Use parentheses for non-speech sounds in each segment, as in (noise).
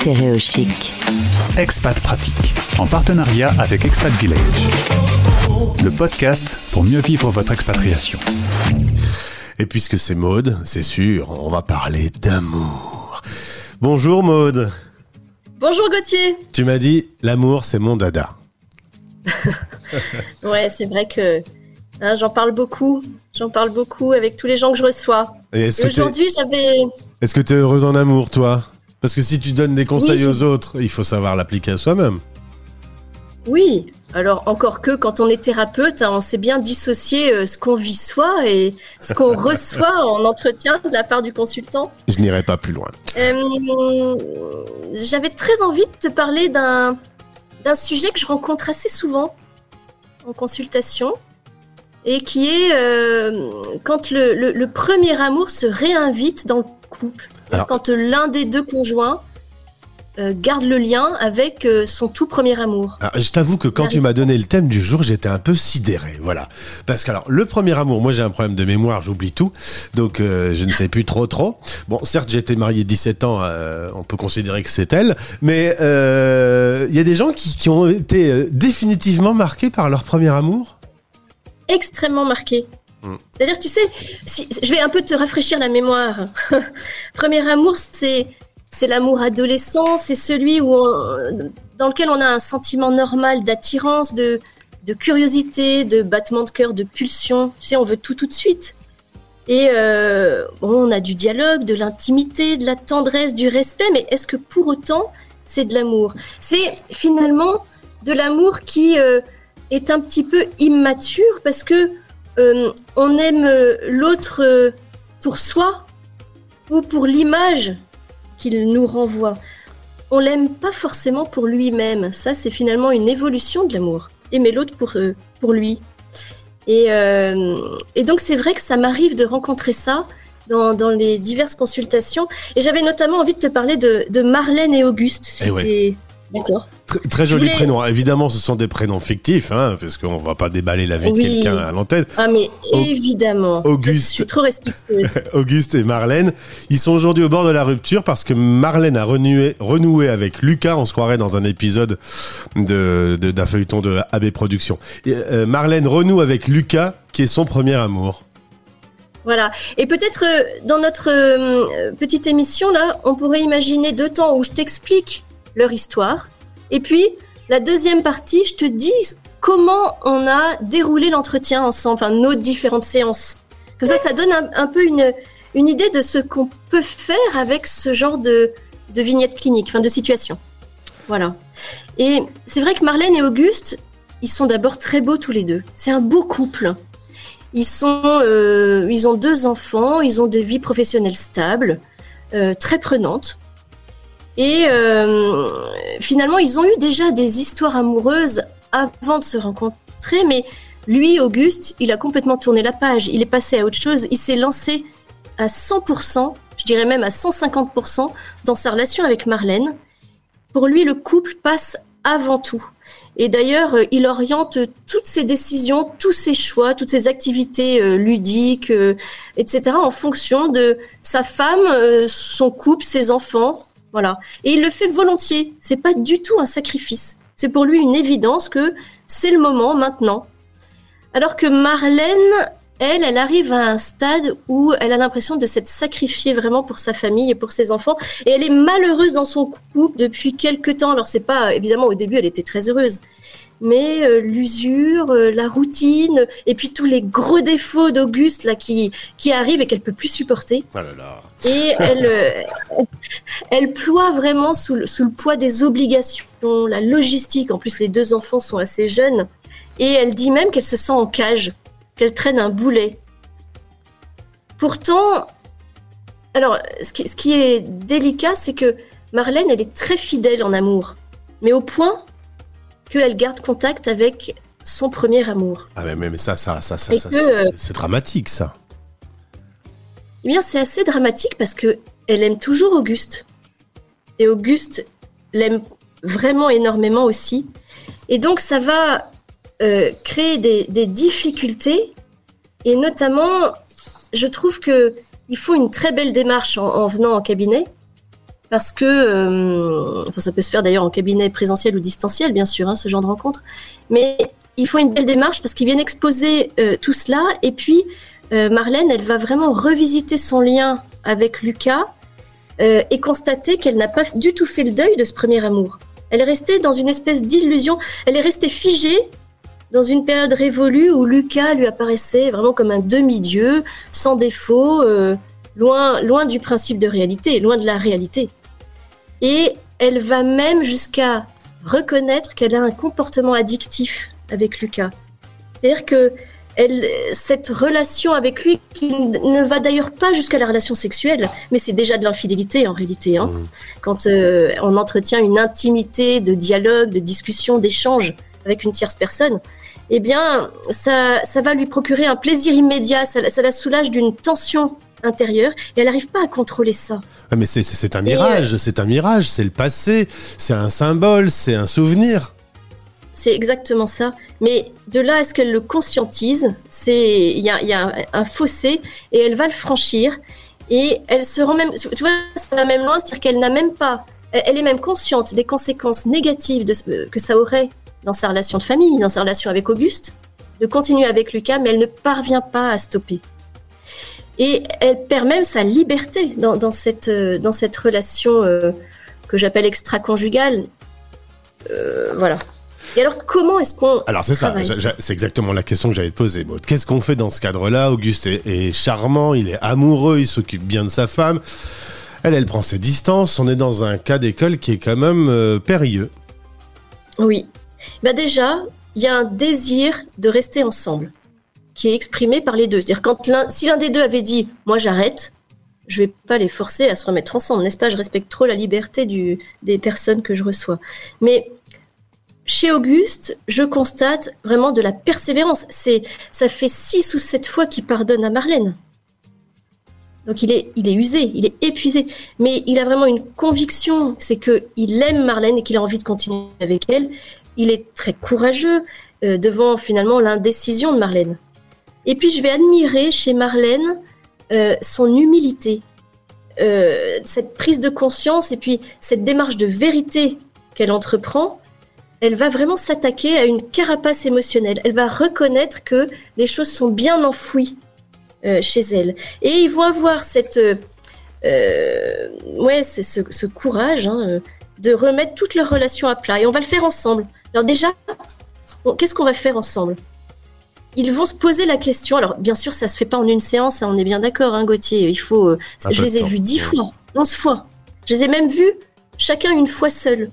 Stéréochic. Expat Pratique, en partenariat avec Expat Village. Le podcast pour mieux vivre votre expatriation. Et puisque c'est Maude, c'est sûr, on va parler d'amour. Bonjour Maude. Bonjour Gauthier. Tu m'as dit, l'amour c'est mon dada. (laughs) ouais, c'est vrai que hein, j'en parle beaucoup. J'en parle beaucoup avec tous les gens que je reçois. Et, aujourd'hui, j'avais. Est-ce que tu es heureuse en amour, toi? Parce que si tu donnes des conseils aux autres, il faut savoir l'appliquer à soi-même. Oui, alors encore que quand on est thérapeute, hein, on sait bien dissocier euh, ce qu'on vit soi et ce qu'on (laughs) reçoit en entretien de la part du consultant. Je n'irai pas plus loin. Euh, j'avais très envie de te parler d'un sujet que je rencontre assez souvent en consultation et qui est euh, quand le, premier amour se réinvite dans le couple. Quand l'un des deux conjoints euh, garde le lien avec euh, son tout premier amour. je t'avoue que quand tu m'as donné le thème du jour, j'étais un peu sidéré, voilà. Parce que alors, le premier amour, moi j'ai un problème de mémoire, j'oublie tout, donc je ne sais plus trop trop. Bon, certes j'ai été marié 17 ans, on peut considérer que c'est elle, mais il y a des gens qui, qui ont été définitivement marqués par leur premier amour? Extrêmement marqué. C'est-à-dire, tu sais, si, je vais un peu te rafraîchir la mémoire. (laughs) Premier amour, c'est c'est l'amour adolescent, c'est celui où dans lequel on a un sentiment normal d'attirance, de, de curiosité, de battement de cœur, de pulsion. Tu sais, on veut tout tout de suite. Et euh, on a du dialogue, de l'intimité, de la tendresse, du respect, mais est-ce que pour autant c'est de l'amour? C'est finalement de l'amour qui euh, est un petit peu immature parce que euh, on aime euh, l'autre euh, pour soi ou pour l'image qu'il nous renvoie. On l'aime pas forcément pour lui-même. Ça, c'est finalement une évolution de l'amour. Aimer l'autre pour, pour lui. Et, et donc, c'est vrai que ça m'arrive de rencontrer ça dans, dans, les diverses consultations. Et j'avais notamment envie de te parler de, de Marlène et Auguste. Eh D'accord. Très, joli prénom. Évidemment, ce sont des prénoms fictifs, hein, parce qu'on va pas déballer la vie de quelqu'un à l'antenne. Ah, mais évidemment. Auguste. Je suis trop respectueux. (laughs) Auguste et Marlène. Ils sont aujourd'hui au bord de la rupture parce que Marlène a renoué, renoué avec Lucas. On se croirait dans un épisode de, d'un feuilleton de AB Productions. Euh, Marlène renoue avec Lucas, qui est son premier amour. Voilà. Et peut-être euh, dans notre euh, petite émission là, on pourrait imaginer deux temps où je t'explique leur histoire. Et puis, la deuxième partie, je te dis comment on a déroulé l'entretien ensemble, enfin nos différentes séances. Comme ça, ça donne un, peu une, une, idée de ce qu'on peut faire avec ce genre de, de vignette clinique, enfin de situation. Voilà. Et c'est vrai que Marlène et Auguste, ils sont d'abord très beaux tous les deux. C'est un beau couple. Ils, sont, euh, ils ont deux enfants, ils ont des vies professionnelles stables, euh, très prenantes. Et euh, finalement, ils ont eu déjà des histoires amoureuses avant de se rencontrer, mais lui, Auguste, il a complètement tourné la page. Il est passé à autre chose. Il s'est lancé à 100%, je dirais même à 150% dans sa relation avec Marlène. Pour lui, le couple passe avant tout. Et d'ailleurs, euh, il oriente toutes ses décisions, tous ses choix, toutes ses activités euh, ludiques, etc., en fonction de sa femme, son couple, ses enfants, voilà. Et il le fait volontiers. C'est pas du tout un sacrifice. C'est pour lui une évidence que c'est le moment maintenant. Alors que Marlène, elle, elle arrive à un stade où elle a l'impression de s'être sacrifiée vraiment pour sa famille et pour ses enfants. Et elle est malheureuse dans son couple depuis quelques temps. Alors c'est pas, évidemment, au début, elle était très heureuse mais euh, l'usure, euh, la routine, et puis tous les gros défauts d'Auguste là qui qui arrivent et qu'elle peut plus supporter. Là là. Et elle euh, (laughs) elle ploie vraiment sous le, sous le poids des obligations, la logistique. En plus, les deux enfants sont assez jeunes, et elle dit même qu'elle se sent en cage, qu'elle traîne un boulet. Pourtant, alors ce qui, ce qui est délicat, c'est que Marlène, elle est très fidèle en amour, mais au point qu'elle garde contact avec son premier amour. Ah mais, mais ça, ça, ça, ça, euh, c'est dramatique ça. Eh bien, c'est assez dramatique parce que elle aime toujours Auguste. Et Auguste l'aime vraiment énormément aussi. Et donc, ça va euh, créer des, difficultés. Et notamment, je trouve que il faut une très belle démarche en, venant en cabinet. Parce que euh, enfin, ça peut se faire d'ailleurs en cabinet présentiel ou distanciel, bien sûr, hein, ce genre de rencontre. Mais il faut une belle démarche parce qu'ils viennent exposer euh, tout cela. Et puis, euh, Marlène, elle va vraiment revisiter son lien avec Lucas et constater qu'elle n'a pas du tout fait le deuil de ce premier amour. Elle est restée dans une espèce d'illusion. Elle est restée figée dans une période révolue où Lucas lui apparaissait vraiment comme un demi-dieu, sans défaut, loin, loin du principe de réalité, loin de la réalité. Et elle va même jusqu'à reconnaître qu'elle a un comportement addictif avec Lucas. C'est-à-dire que elle, cette relation avec lui, qui ne va d'ailleurs pas jusqu'à la relation sexuelle, mais c'est déjà de l'infidélité en réalité. Hein. Mmh. Quand euh, on entretient une intimité de dialogue, de discussion, d'échange avec une tierce personne, eh bien, ça, ça va lui procurer un plaisir immédiat, ça, ça la soulage d'une tension intérieure et elle n'arrive pas à contrôler ça. Ah, mais c'est un mirage, euh, c'est un mirage, c'est le passé, c'est un symbole, c'est un souvenir. C'est exactement ça. Mais de là à ce qu'elle le conscientise, c'est il y a, y a, un fossé et elle va le franchir et elle se rend même, tu vois, ça va même loin, c'est-à-dire qu'elle n'a même pas, elle est même consciente des conséquences négatives de ce, que ça aurait dans sa relation de famille, dans sa relation avec Auguste, de continuer avec Lucas, mais elle ne parvient pas à stopper. Et elle perd même sa liberté dans, cette, euh, dans cette relation euh, que j'appelle extra-conjugale. Euh, voilà. Et alors, comment est-ce qu'on. Alors, c'est ça, c'est exactement la question que j'allais te poser, Maud. Qu'est-ce qu'on fait dans ce cadre-là? Auguste est, charmant, il est amoureux, il s'occupe bien de sa femme. Elle, elle prend ses distances. On est dans un cas d'école qui est quand même périlleux. Oui. Bah déjà, il y a un désir de rester ensemble qui est exprimé par les deux. C'est-à-dire quand si l'un des deux avait dit moi j'arrête, je vais pas les forcer à se remettre ensemble, n'est-ce pas? Je respecte trop la liberté des personnes que je reçois. Mais chez Auguste, je constate vraiment de la persévérance. C'est ça fait six ou sept fois qu'il pardonne à Marlène. Donc il est, il est usé, il est épuisé, mais il a vraiment une conviction, c'est que il aime Marlène et qu'il a envie de continuer avec elle. Il est très courageux euh, devant finalement l'indécision de Marlène. Et puis je vais admirer chez Marlène euh, son humilité, euh, cette prise de conscience et puis cette démarche de vérité qu'elle entreprend. Elle va vraiment s'attaquer à une carapace émotionnelle. Elle va reconnaître que les choses sont bien enfouies euh, chez elle. Et ils vont avoir cette, ouais, ce, courage hein, de remettre toutes leurs relations à plat. Et on va le faire ensemble. Alors déjà, qu'est-ce qu'on va faire ensemble? Ils vont se poser la question. Alors, bien sûr, ça se fait pas en une séance, hein, on est bien d'accord, hein, Gauthier. Il faut. Euh, je les ai vus dix fois, onze fois. Je les ai même vus chacun une fois seul.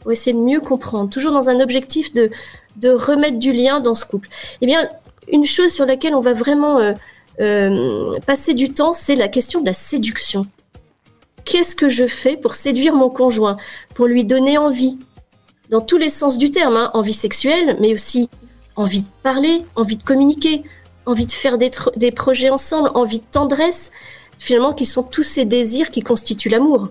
Pour essayer de mieux comprendre, toujours dans un objectif de, de remettre du lien dans ce couple. Eh bien, une chose sur laquelle on va vraiment euh, euh, passer du temps, c'est la question de la séduction. Qu'est-ce que je fais pour séduire mon conjoint, pour lui donner envie, dans tous les sens du terme, hein, envie sexuelle, mais aussi envie de parler, envie de communiquer, envie de faire des, des projets ensemble, envie de tendresse, finalement, qui sont tous ces désirs qui constituent l'amour.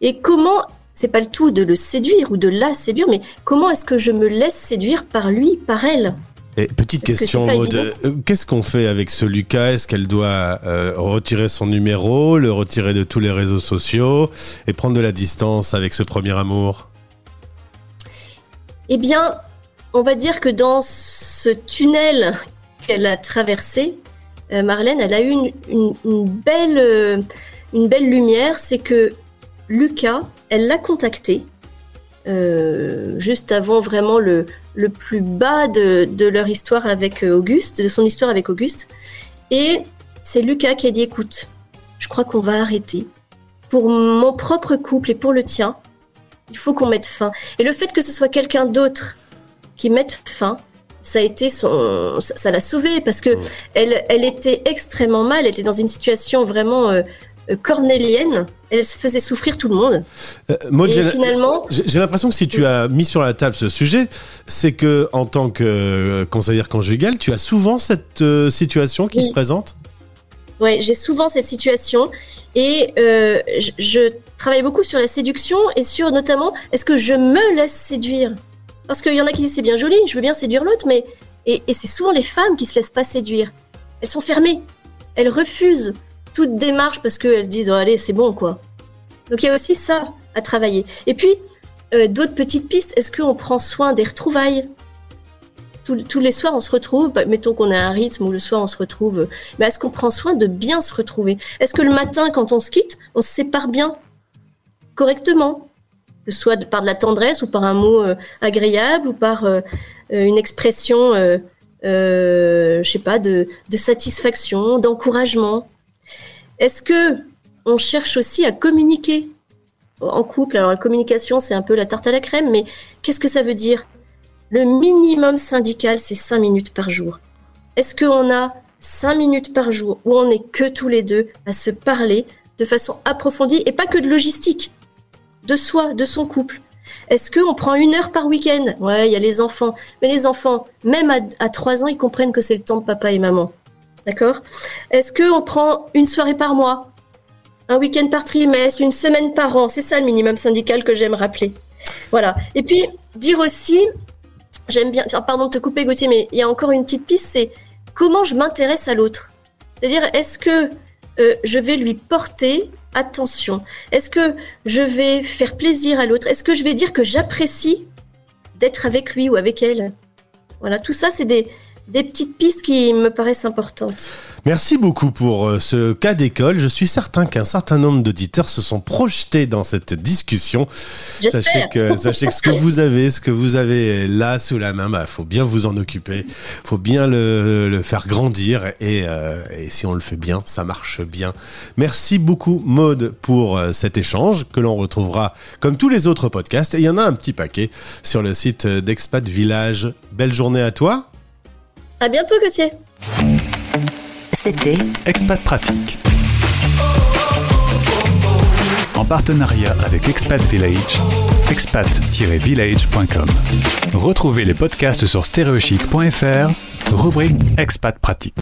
Et comment, c'est pas le tout de le séduire ou de la séduire, mais comment est-ce que je me laisse séduire par lui, par elle? Et petite question, Maud, euh, qu'est-ce qu'on fait avec ce Lucas? Est-ce qu'elle doit euh, retirer son numéro, le retirer de tous les réseaux sociaux et prendre de la distance avec ce premier amour? Eh bien, on va dire que dans ce tunnel qu'elle a traversé, euh, Marlène, elle a eu une, belle, euh, une belle lumière, c'est que Lucas, elle l'a contacté euh, juste avant vraiment le, le plus bas de, de, leur histoire avec Auguste, de son histoire avec Auguste. Et c'est Lucas qui a dit écoute, je crois qu'on va arrêter. Pour mon propre couple et pour le tien, il faut qu'on mette fin. Et le fait que ce soit quelqu'un d'autre qui mettent fin, ça a été son, ça l'a sauvée parce que elle, elle était extrêmement mal. Elle était dans une situation vraiment euh, euh, cornélienne. Elle se faisait souffrir tout le monde. Euh, et finalement, j'ai l'impression que si tu as mis sur la table ce sujet, c'est que en tant que conseillère conjugale, tu as souvent cette situation qui se présente? Oui, j'ai souvent cette situation et je, je travaille beaucoup sur la séduction et sur notamment est-ce que je me laisse séduire? Parce qu'il y en a qui disent c'est bien joli, je veux bien séduire l'autre, mais. Et, c'est souvent les femmes qui se laissent pas séduire. Elles sont fermées. Elles refusent toute démarche parce qu'elles se disent oh, allez, c'est bon, quoi. Donc il y a aussi ça à travailler. Et puis, euh, d'autres petites pistes, est-ce qu'on prend soin des retrouvailles? Tous, les soirs, on se retrouve, bah, mettons qu'on a un rythme où le soir on se retrouve, mais est-ce qu'on prend soin de bien se retrouver? Est-ce que le matin, quand on se quitte, on se sépare bien, correctement soit par de la tendresse ou par un mot euh, agréable ou par euh, une expression, je sais pas, de, de satisfaction, d'encouragement. Est-ce que on cherche aussi à communiquer en couple? Alors la communication, c'est un peu la tarte à la crème, mais qu'est-ce que ça veut dire? Le minimum syndical, c'est 5 minutes par jour. Est-ce qu'on a 5 minutes par jour où on n'est que tous les deux à se parler de façon approfondie et pas que de logistique, de soi, de son couple Est-ce qu'on prend une heure par week-end? Ouais, il y a les enfants. Mais les enfants, même à, à 3 ans, ils comprennent que c'est le temps de papa et maman. D'accord? Est-ce qu'on prend une soirée par mois? Un week-end par trimestre, une semaine par an? C'est ça le minimum syndical que j'aime rappeler. Voilà. Et puis, dire aussi, j'aime bien, pardon de te couper Gauthier, mais il y a encore une petite piste, c'est comment je m'intéresse à l'autre? C'est-à-dire, est-ce que euh, je vais lui porter attention. Est-ce que je vais faire plaisir à l'autre? Est-ce que je vais dire que j'apprécie d'être avec lui ou avec elle? Voilà, tout ça, c'est des, des petites pistes qui me paraissent importantes. Merci beaucoup pour euh, ce cas d'école. Je suis certain qu'un certain nombre d'auditeurs se sont projetés dans cette discussion. Sachez que, (laughs) sachez que ce que vous avez, ce que vous avez là sous la main, bah, faut bien vous en occuper. Faut bien le, le faire grandir et, euh, et, si on le fait bien, ça marche bien. Merci beaucoup Maude pour euh, cet échange que l'on retrouvera comme tous les autres podcasts. Et il y en a un petit paquet sur le site d'Expat Village. Belle journée à toi. À bientôt Gauthier. C'était Expat Pratique. En partenariat avec Expat Village, expat-village.com. Retrouvez les podcasts sur stereochic.fr, rubrique Expat Pratique.